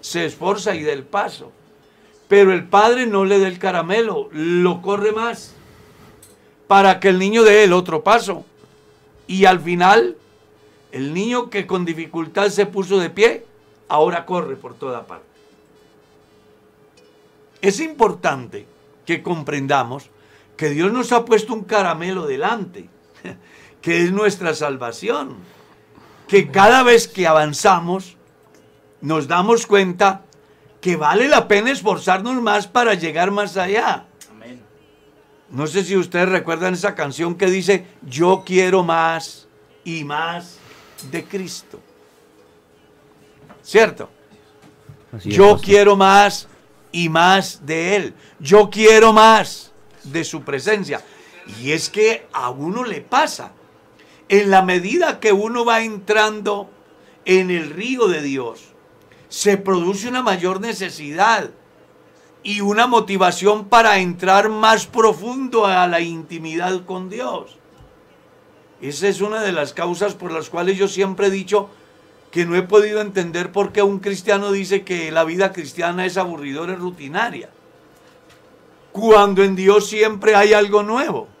se esforza y da el paso. Pero el padre no le da el caramelo, lo corre más para que el niño dé el otro paso. Y al final, el niño que con dificultad se puso de pie, ahora corre por toda parte. Es importante que comprendamos que Dios nos ha puesto un caramelo delante. que es nuestra salvación. Que cada vez que avanzamos nos damos cuenta que vale la pena esforzarnos más para llegar más allá. Amén. No sé si ustedes recuerdan esa canción que dice, yo quiero más y más de Cristo. ¿Cierto? Así Yo quiero más y más de Él. Yo quiero más de su presencia. Y es que a uno le pasa. En la medida que uno va entrando en el río de Dios, se produce una mayor necesidad y una motivación para entrar más profundo a la intimidad con Dios. Esa es una de las causas por las cuales yo siempre he dicho que no he podido entender por qué un cristiano dice que la vida cristiana es aburridora y rutinaria. Cuando en Dios siempre hay algo nuevo.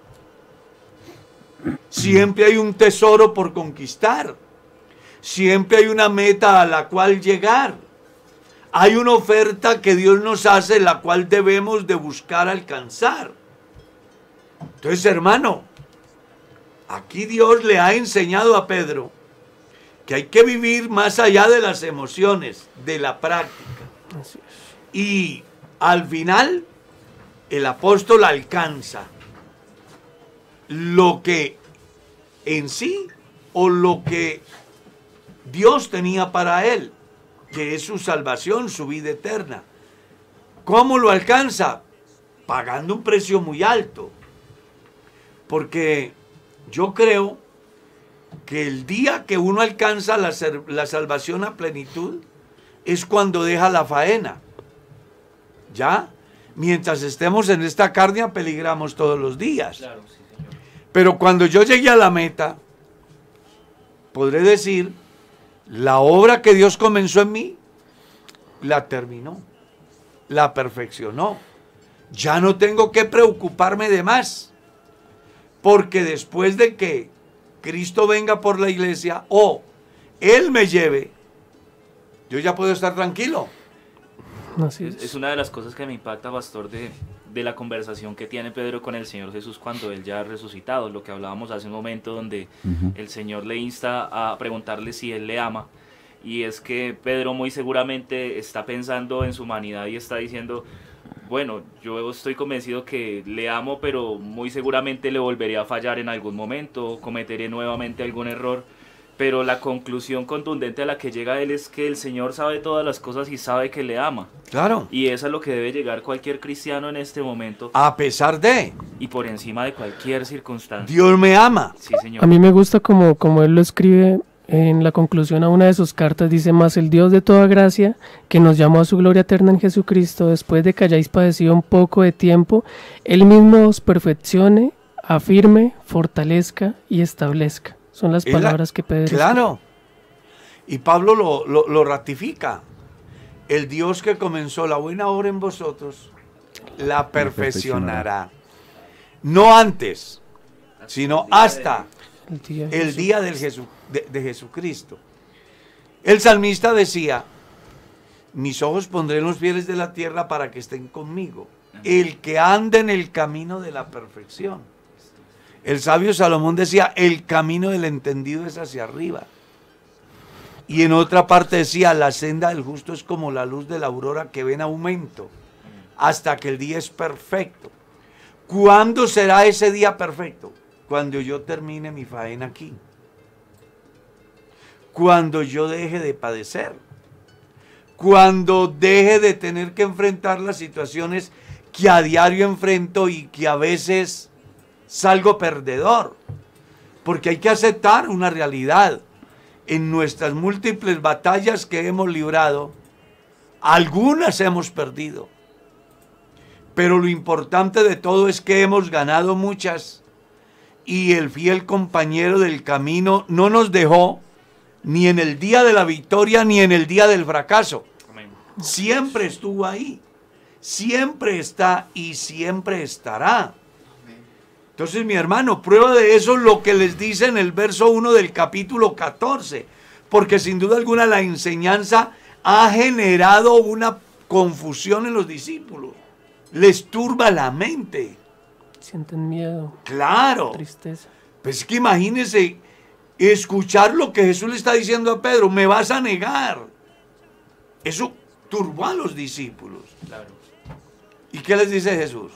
Siempre hay un tesoro por conquistar. Siempre hay una meta a la cual llegar. Hay una oferta que Dios nos hace la cual debemos de buscar alcanzar. Entonces, hermano, aquí Dios le ha enseñado a Pedro que hay que vivir más allá de las emociones, de la práctica. Así es. Y al final, el apóstol alcanza lo que en sí o lo que Dios tenía para él, que es su salvación, su vida eterna. ¿Cómo lo alcanza? Pagando un precio muy alto. Porque yo creo que el día que uno alcanza la, la salvación a plenitud es cuando deja la faena. ¿Ya? Mientras estemos en esta carne peligramos todos los días. Claro, sí. Pero cuando yo llegué a la meta, podré decir, la obra que Dios comenzó en mí, la terminó, la perfeccionó. Ya no tengo que preocuparme de más, porque después de que Cristo venga por la iglesia o Él me lleve, yo ya puedo estar tranquilo. Así Es, es. una de las cosas que me impacta, pastor, de, de la conversación que tiene Pedro con el Señor Jesús cuando él ya ha resucitado, lo que hablábamos hace un momento donde el Señor le insta a preguntarle si él le ama. Y es que Pedro muy seguramente está pensando en su humanidad y está diciendo, bueno, yo estoy convencido que le amo, pero muy seguramente le volveré a fallar en algún momento, cometeré nuevamente algún error. Pero la conclusión contundente a la que llega él es que el Señor sabe todas las cosas y sabe que le ama. Claro. Y eso es lo que debe llegar cualquier cristiano en este momento A pesar de, y por encima de cualquier circunstancia. Dios me ama. Sí, señor. A mí me gusta como, como él lo escribe en la conclusión a una de sus cartas, dice más el Dios de toda gracia, que nos llamó a su gloria eterna en Jesucristo, después de que hayáis padecido un poco de tiempo, él mismo os perfeccione, afirme, fortalezca y establezca. Son las Es la- palabras que Pedro Claro. Y Pablo lo, lo- lo ratifica. El Dios que comenzó la buena obra en vosotros, la perfeccionará. No antes, sino hasta el día de el Jesús. día del Jesu- de, de Jesucristo. El salmista decía, mis ojos pondré en los fieles de la tierra para que estén conmigo. El que anda en el camino de la perfección. El sabio Salomón decía, el camino del entendido es hacia arriba. Y en otra parte decía, la senda del justo es como la luz de la aurora que ve en aumento, hasta que el día es perfecto. ¿Cuándo será ese día perfecto? Cuando yo termine mi faena aquí. Cuando yo deje de padecer. Cuando deje de tener que enfrentar las situaciones que a diario enfrento y que a veces salgo perdedor. Porque hay que aceptar una realidad. En nuestras múltiples batallas que hemos librado, algunas hemos perdido. Pero lo importante de todo es que hemos ganado muchas y el fiel compañero del camino no nos dejó ni en el día de la victoria ni en el día del fracaso. Siempre estuvo ahí, siempre está y siempre estará. Entonces, mi hermano, prueba de eso lo que les dice en el verso 1 del capítulo 14, porque sin duda alguna la enseñanza ha generado una confusión en los discípulos. Les turba la mente. Sienten miedo, Claro. tristeza. Pues que imagínense escuchar lo que Jesús le está diciendo a Pedro, me vas a negar. Eso turbó a los discípulos. ¿Y qué les dice Jesús?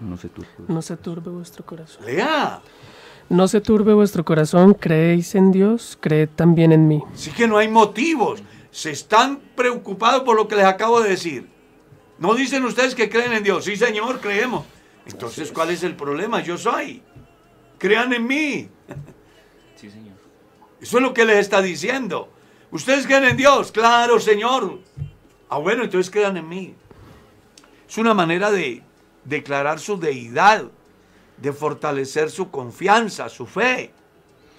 No se turbe. No se turbe vuestro corazón. Lea. No se turbe vuestro corazón, creéis en Dios, creed también en mí. Sí que no hay motivos. Se están preocupados por lo que les acabo de decir. No dicen ustedes que creen en Dios. Sí, Señor, creemos. Entonces, ¿cuál es el problema? Yo soy. Crean en mí. Sí, Señor. Eso es lo que les está diciendo. ¿Ustedes creen en Dios? Claro, Señor. Ah, bueno, entonces crean en mí. Es una manera de declarar su deidad, de fortalecer su confianza, su fe,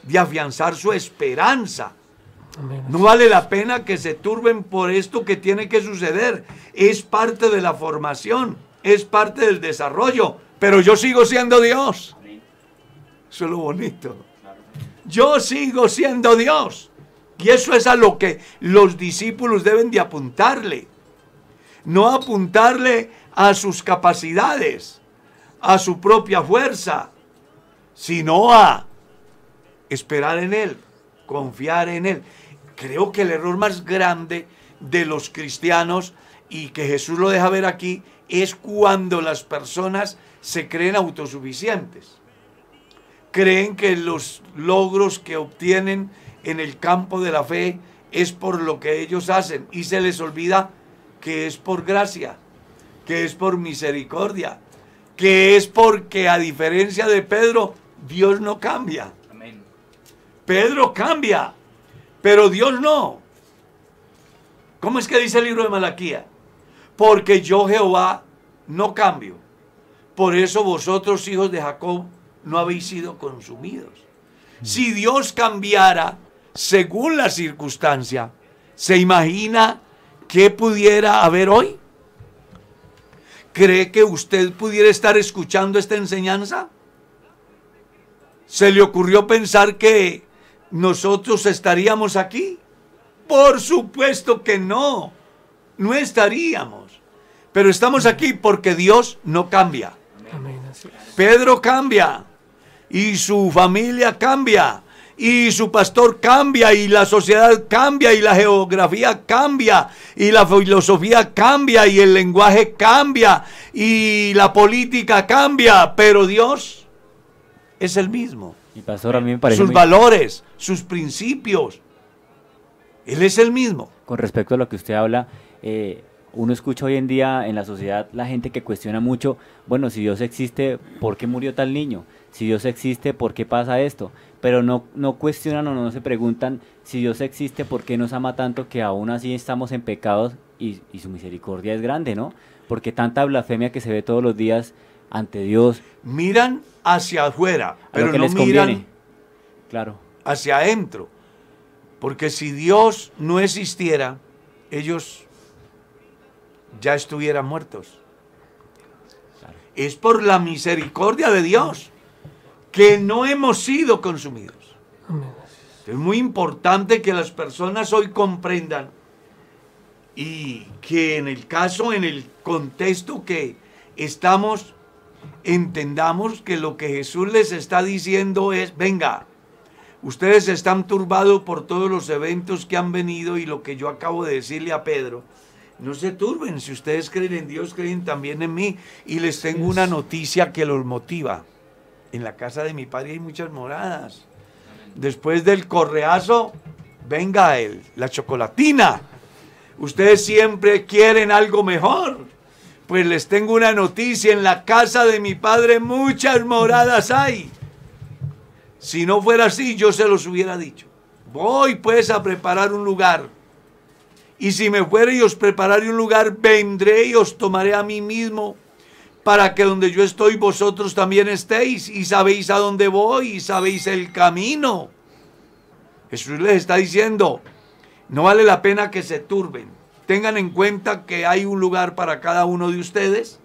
de afianzar su esperanza. Amén. No vale la pena que se turben por esto que tiene que suceder. Es parte de la formación, es parte del desarrollo, pero yo sigo siendo Dios. Eso es lo bonito. Yo sigo siendo Dios. Y eso es a lo que los discípulos deben de apuntarle. No apuntarle a sus capacidades, a su propia fuerza, sino a esperar en Él, confiar en Él. Creo que el error más grande de los cristianos y que Jesús lo deja ver aquí es cuando las personas se creen autosuficientes. Creen que los logros que obtienen en el campo de la fe es por lo que ellos hacen y se les olvida que es por gracia, que es por misericordia, que es porque a diferencia de Pedro, Dios no cambia. Amén. Pedro cambia, pero Dios no. ¿Cómo es que dice el libro de Malaquía? Porque yo Jehová no cambio. Por eso vosotros, hijos de Jacob, no habéis sido consumidos. Si Dios cambiara según la circunstancia, ¿se imagina qué pudiera haber hoy? ¿Cree que usted pudiera estar escuchando esta enseñanza? ¿Se le ocurrió pensar que nosotros estaríamos aquí? Por supuesto que no, no estaríamos. Pero estamos aquí porque Dios no cambia. Pedro cambia y su familia cambia y su pastor cambia y la sociedad cambia y la geografía cambia y la filosofía cambia y el lenguaje cambia y la política cambia, pero Dios es el mismo. Y pastor, a mí me parece Sus muy- valores, sus principios, Él es el mismo. con respecto a lo que usted habla, eh, uno escucha hoy en día en la sociedad la gente que cuestiona mucho, bueno, si Dios existe, ¿por qué murió tal niño? Si Dios existe, ¿por qué pasa esto? Pero no, no cuestionan o no se preguntan si Dios existe, ¿por qué nos ama tanto que aún así estamos en pecados y, y su misericordia es grande, ¿no? Porque tanta blasfemia que se ve todos los días ante Dios, Miran hacia afuera, pero que no les miran conviene. Claro, hacia adentro. Porque si Dios no existiera, ellos ya estuvieran muertos. Es por la misericordia de Dios que no hemos sido consumidos. Es muy importante que las personas hoy comprendan y que en el caso, en el contexto que estamos, entendamos que lo que Jesús les está diciendo es, venga, ustedes están turbados por todos los eventos que han venido y lo que yo acabo de decirle a Pedro. No se turben, si ustedes creen en Dios, creen también en mí. Y les tengo una noticia que los motiva. En la casa de mi padre hay muchas moradas. Después del correazo, venga él, la chocolatina. Ustedes siempre quieren algo mejor. Pues les tengo una noticia, en la casa de mi padre muchas moradas hay. Si no fuera así, yo se los hubiera dicho. Voy pues a preparar un lugar. Y si me fuera y os prepararé un lugar, vendré y os tomaré a mí mismo, para que donde yo estoy vosotros también estéis, y sabéis a dónde voy, y sabéis el camino. Jesús les está diciendo, no vale la pena que se turben. Tengan en cuenta que hay un lugar para cada uno de ustedes.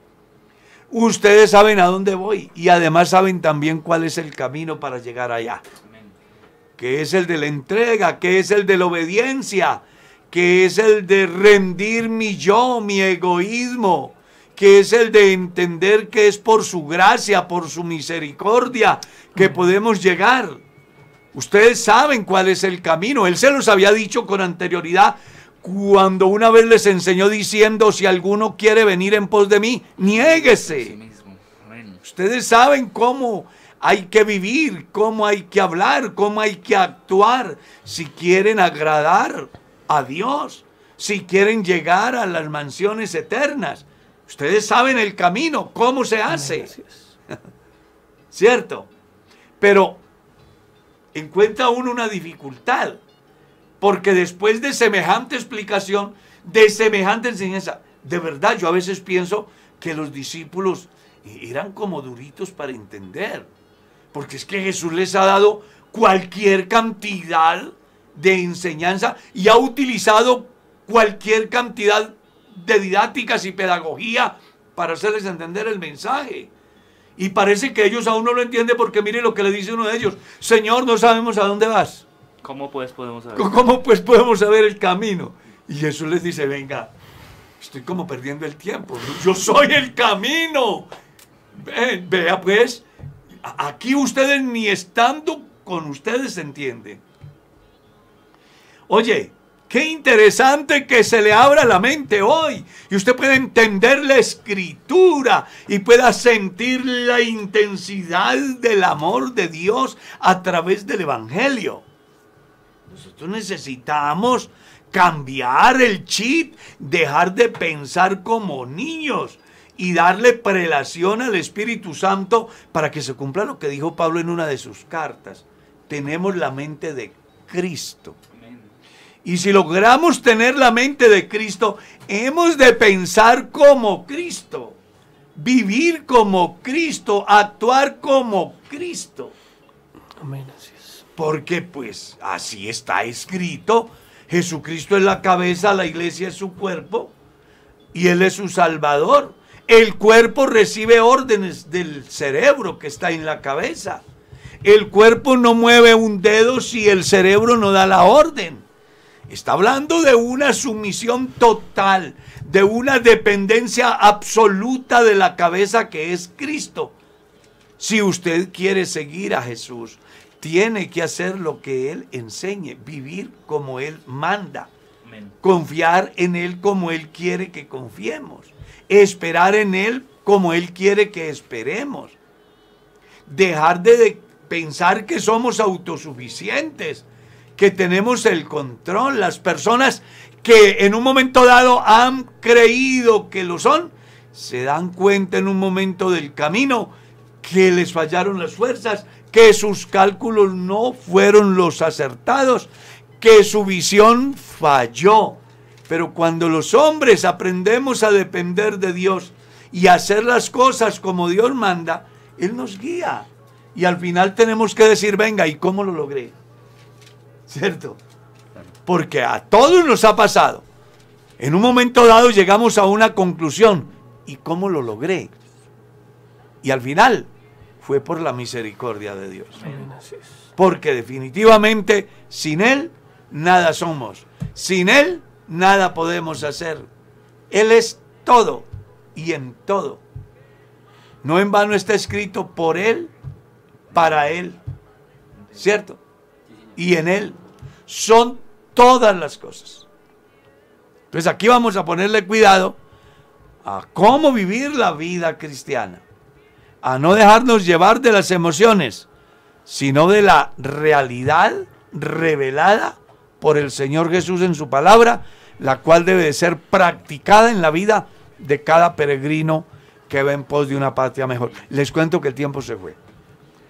Ustedes saben a dónde voy y además saben también cuál es el camino para llegar allá. Que es el de la entrega, que es el de la obediencia, que es el de rendir mi yo, mi egoísmo, que es el de entender que es por su gracia, por su misericordia, que podemos llegar. Ustedes saben cuál es el camino. Él se los había dicho con anterioridad cuando una vez les enseñó diciendo, si alguno quiere venir en pos de mí, niéguese. Ustedes saben cómo hay que vivir, cómo hay que hablar, cómo hay que actuar si quieren agradar a Dios, si quieren llegar a las mansiones eternas. Ustedes saben el camino, cómo se hace. ¿Cierto? Pero encuentra uno una dificultad, porque después de semejante explicación, de semejante enseñanza, de verdad yo a veces pienso que los discípulos eran como duritos para entender, porque es que Jesús les ha dado cualquier cantidad de enseñanza y ha utilizado cualquier cantidad de didácticas y pedagogía para hacerles entender el mensaje. Y parece que ellos aún no lo entienden porque mire lo que le dice uno de ellos. Señor, no sabemos a dónde vas. ¿Cómo pues podemos saber? ¿Cómo pues podemos saber el camino? Y Jesús les dice, venga, estoy como perdiendo el tiempo. Yo soy el camino. vea pues, aquí ustedes ni estando con ustedes se entienden. Oye, Qué interesante que se le abra la mente hoy y usted pueda entender la escritura y pueda sentir la intensidad del amor de Dios a través del Evangelio. Nosotros necesitamos cambiar el chip, dejar de pensar como niños y darle prelación al Espíritu Santo para que se cumpla lo que dijo Pablo en una de sus cartas. Tenemos la mente de Cristo. Y si logramos tener la mente de Cristo, hemos de pensar como Cristo, vivir como Cristo, actuar como Cristo. Amén. Porque pues así está escrito. Jesucristo es la cabeza, la iglesia es su cuerpo y Él es su salvador. El cuerpo recibe órdenes del cerebro que está en la cabeza. El cuerpo no mueve un dedo si el cerebro no da la orden. Está hablando de una sumisión total, de una dependencia absoluta de la cabeza que es Cristo. Si usted quiere seguir a Jesús, tiene que hacer lo que Él enseñe, vivir como Él manda, confiar en Él como Él quiere que confiemos, esperar en Él como Él quiere que esperemos, dejar de pensar que somos autosuficientes que tenemos el control. Las personas que en un momento dado han creído que lo son, se dan cuenta en un momento del camino que les fallaron las fuerzas, que sus cálculos no fueron los acertados, que su visión falló. Pero cuando los hombres aprendemos a depender de Dios y a hacer las cosas como Dios manda, Él nos guía. Y al final tenemos que decir, venga, ¿y cómo lo logré? ¿Cierto? Porque a todos nos ha pasado. En un momento dado llegamos a una conclusión. ¿Y cómo lo logré? Y al final fue por la misericordia de Dios. Porque definitivamente sin Él nada somos. Sin Él nada podemos hacer. Él es todo y en todo. No en vano está escrito por Él, para Él. ¿Cierto? Y en Él son todas las cosas. Entonces aquí vamos a ponerle cuidado a cómo vivir la vida cristiana, a no dejarnos llevar de las emociones, sino de la realidad revelada por el Señor Jesús en su palabra, la cual debe de ser practicada en la vida de cada peregrino que va en pos de una patria mejor. Les cuento que el tiempo se fue.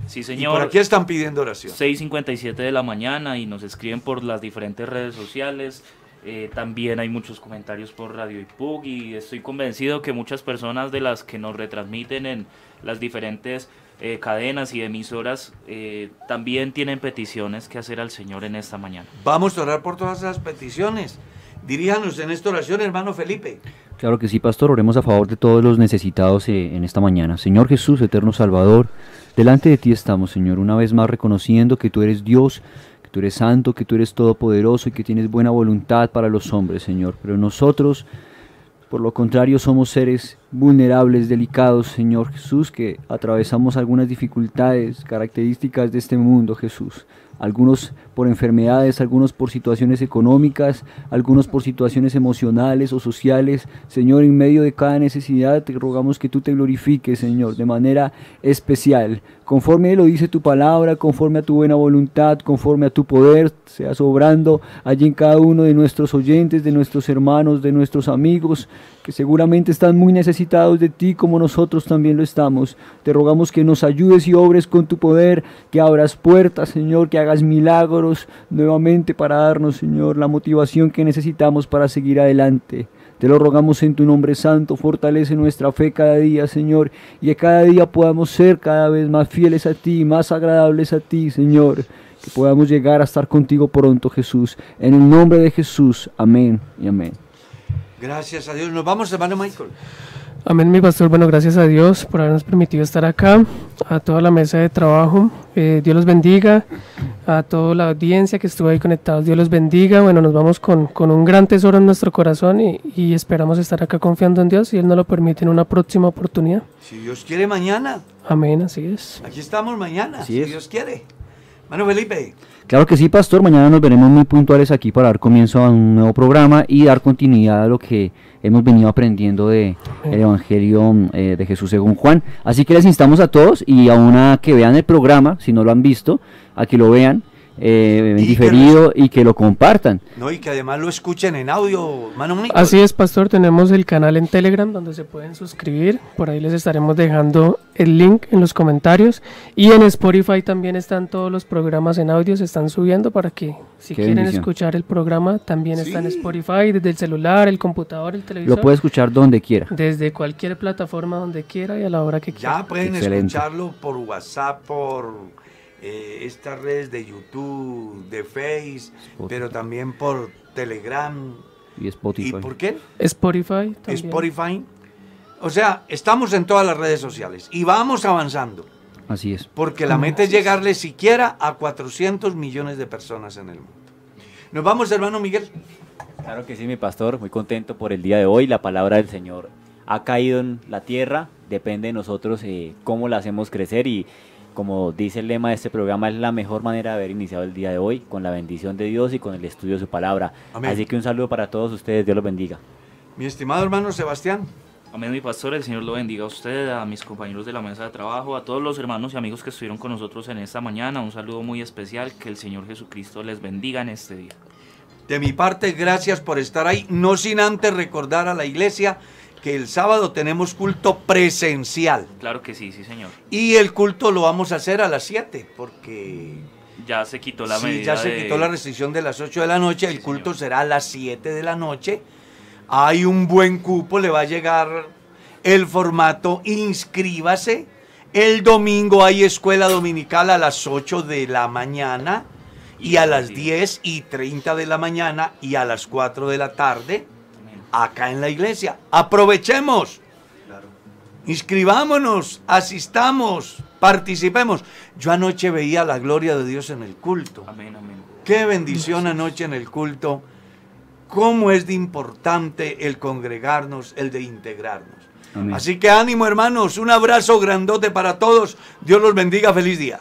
Sí, señor. por aquí están pidiendo oración. 6.57 de la mañana y nos escriben por las diferentes redes sociales. Eh, también hay muchos comentarios por Radio IPUG y estoy convencido que muchas personas de las que nos retransmiten en las diferentes eh, cadenas y emisoras eh, también tienen peticiones que hacer al Señor en esta mañana. Vamos a orar por todas esas peticiones. Diríjanos en esta oración, hermano Felipe. Claro que sí, pastor. Oremos a favor de todos los necesitados en esta mañana. Señor Jesús, eterno Salvador. Delante de ti estamos, Señor, una vez más reconociendo que tú eres Dios, que tú eres santo, que tú eres todopoderoso y que tienes buena voluntad para los hombres, Señor. Pero nosotros Por lo contrario, somos seres vulnerables, delicados, Señor Jesús, que atravesamos algunas dificultades características de este mundo, Jesús algunos por enfermedades, algunos por situaciones económicas, algunos por situaciones emocionales o sociales. Señor, en medio de cada necesidad te rogamos que tú te glorifiques, Señor, de manera especial, conforme lo dice tu palabra, conforme a tu buena voluntad, conforme a tu poder, seas obrando allí en cada uno de nuestros oyentes, de nuestros hermanos, de nuestros amigos, que seguramente están muy necesitados de ti como nosotros también lo estamos. Te rogamos que nos ayudes y obres con tu poder, que abras puertas, Señor, que hagas milagros nuevamente para darnos, Señor, la motivación que necesitamos para seguir adelante. Te lo rogamos en tu nombre santo, fortalece nuestra fe cada día, Señor, y que cada día podamos ser cada vez más fieles a ti, más agradables a ti, Señor, que podamos llegar a estar contigo pronto, Jesús. En el nombre de Jesús, amén y amén. Gracias a Dios. Nos vamos, hermano Michael. Amén, mi pastor. Bueno, gracias a Dios por habernos permitido estar acá, a toda la mesa de trabajo. Eh, Dios los bendiga, a toda la audiencia que estuvo ahí conectados. Dios los bendiga. Bueno, nos vamos con, con un gran tesoro en nuestro corazón y, y, esperamos estar acá confiando en Dios y Él nos lo permite en una próxima oportunidad. Si Dios quiere, mañana. Amén, así es. Aquí estamos mañana, si Dios quiere. Hermano Felipe. Claro que sí, pastor. Mañana nos veremos muy puntuales aquí para dar comienzo a un nuevo programa y dar continuidad a lo que hemos venido aprendiendo de el Evangelio eh, de Jesús según Juan. Así que les instamos a todos y a una que vean el programa, si no lo han visto, a que lo vean eh, y diferido y que lo compartan. No, y que además lo escuchen en audio, mano Así es, pastor, tenemos el canal en Telegram donde se pueden suscribir, por ahí les estaremos dejando el link en los comentarios y en Spotify también están todos los programas en audio, se están subiendo para que si quieren escuchar el programa también está en Spotify, desde el celular, el computador, el televisor. Lo puede escuchar donde quiera. Desde cualquier plataforma donde quiera y a la hora que quiera. Ya pueden escucharlo por WhatsApp, por eh, estas redes de YouTube, de Face, pero también por Telegram. Y Spotify. ¿Y por qué? Spotify. También. Spotify. O sea, estamos en todas las redes sociales y vamos avanzando. Así es. Porque la meta es llegarle siquiera a 400 millones de personas en el mundo. Nos vamos, hermano Miguel. Claro que sí, mi pastor. Muy contento por el día de hoy. La palabra del Señor ha caído en la tierra. Depende de nosotros eh, cómo la hacemos crecer y como dice el lema de este programa, es la mejor manera de haber iniciado el día de hoy, con la bendición de Dios y con el estudio de su palabra. Así que un saludo para todos ustedes, Dios los bendiga. Mi estimado hermano Sebastián. Amén, mi pastor, el Señor lo bendiga a usted, a mis compañeros de la mesa de trabajo, a todos los hermanos y amigos que estuvieron con nosotros en esta mañana. Un saludo muy especial, que el Señor Jesucristo les bendiga en este día. De mi parte, gracias por estar ahí, no sin antes recordar a la iglesia que el sábado tenemos culto presencial. Claro que sí, sí, señor. Y el culto lo vamos a hacer a las 7, porque... Ya se quitó la sí, ya se quitó la restricción de las 8 de la noche, el culto será a las 7 de la noche. Hay un buen cupo, le va a llegar el formato, inscríbase. El domingo hay escuela dominical a las 8 de la mañana y a las 10 y 30 de la mañana y a las 4 de la tarde acá en la iglesia. Aprovechemos. Inscribámonos, asistamos, participemos. Yo anoche veía la gloria de Dios en el culto. Amén, amén. Qué bendición anoche en el culto. Cómo es de importante el congregarnos, el de integrarnos. Así que ánimo hermanos, un abrazo grandote para todos. Dios los bendiga, feliz día.